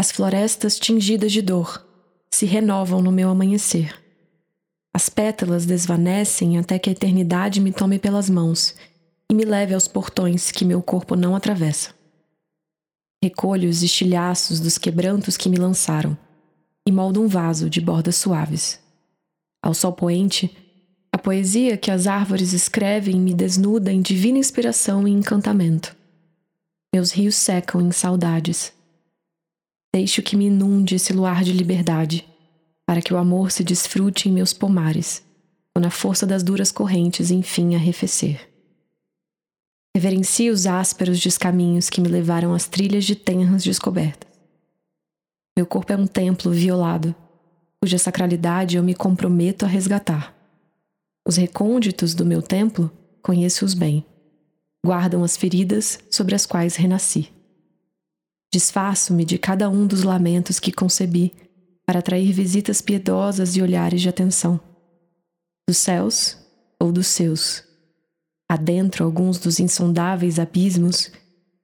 As florestas tingidas de dor se renovam no meu amanhecer. As pétalas desvanecem até que a eternidade me tome pelas mãos e me leve aos portões que meu corpo não atravessa. Recolho os estilhaços dos quebrantos que me lançaram e moldo um vaso de bordas suaves. Ao sol poente, a poesia que as árvores escrevem me desnuda em divina inspiração e encantamento. Meus rios secam em saudades. Deixo que me inunde esse luar de liberdade, para que o amor se desfrute em meus pomares, ou na força das duras correntes enfim arrefecer. Reverencio os ásperos descaminhos que me levaram às trilhas de tenras descobertas. Meu corpo é um templo violado, cuja sacralidade eu me comprometo a resgatar. Os recônditos do meu templo conheço-os bem. Guardam as feridas sobre as quais renasci. Desfaço-me de cada um dos lamentos que concebi para atrair visitas piedosas e olhares de atenção. Dos céus ou dos seus. Adentro alguns dos insondáveis abismos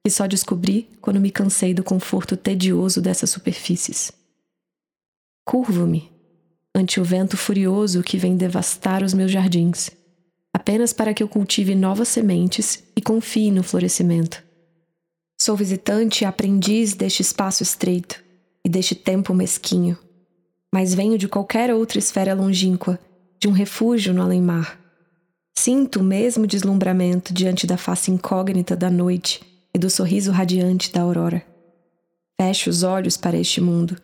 que só descobri quando me cansei do conforto tedioso dessas superfícies. Curvo-me ante o vento furioso que vem devastar os meus jardins, apenas para que eu cultive novas sementes e confie no florescimento. Sou visitante e aprendiz deste espaço estreito e deste tempo mesquinho, mas venho de qualquer outra esfera longínqua, de um refúgio no além-mar. Sinto o mesmo deslumbramento diante da face incógnita da noite e do sorriso radiante da aurora. Fecho os olhos para este mundo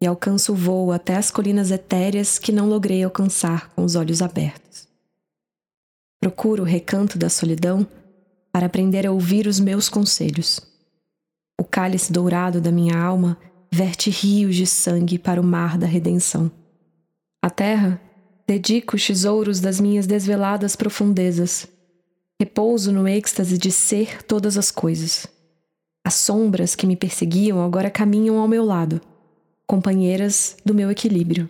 e alcanço o voo até as colinas etéreas que não logrei alcançar com os olhos abertos. Procuro o recanto da solidão para aprender a ouvir os meus conselhos. Cálice dourado da minha alma verte rios de sangue para o mar da redenção. A terra dedico os tesouros das minhas desveladas profundezas. Repouso no êxtase de ser todas as coisas. As sombras que me perseguiam agora caminham ao meu lado companheiras do meu equilíbrio.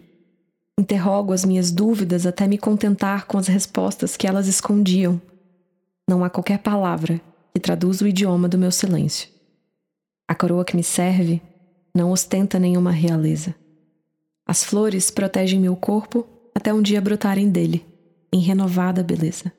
Interrogo as minhas dúvidas até me contentar com as respostas que elas escondiam. Não há qualquer palavra que traduza o idioma do meu silêncio. A coroa que me serve não ostenta nenhuma realeza. As flores protegem meu corpo até um dia brotarem dele, em renovada beleza.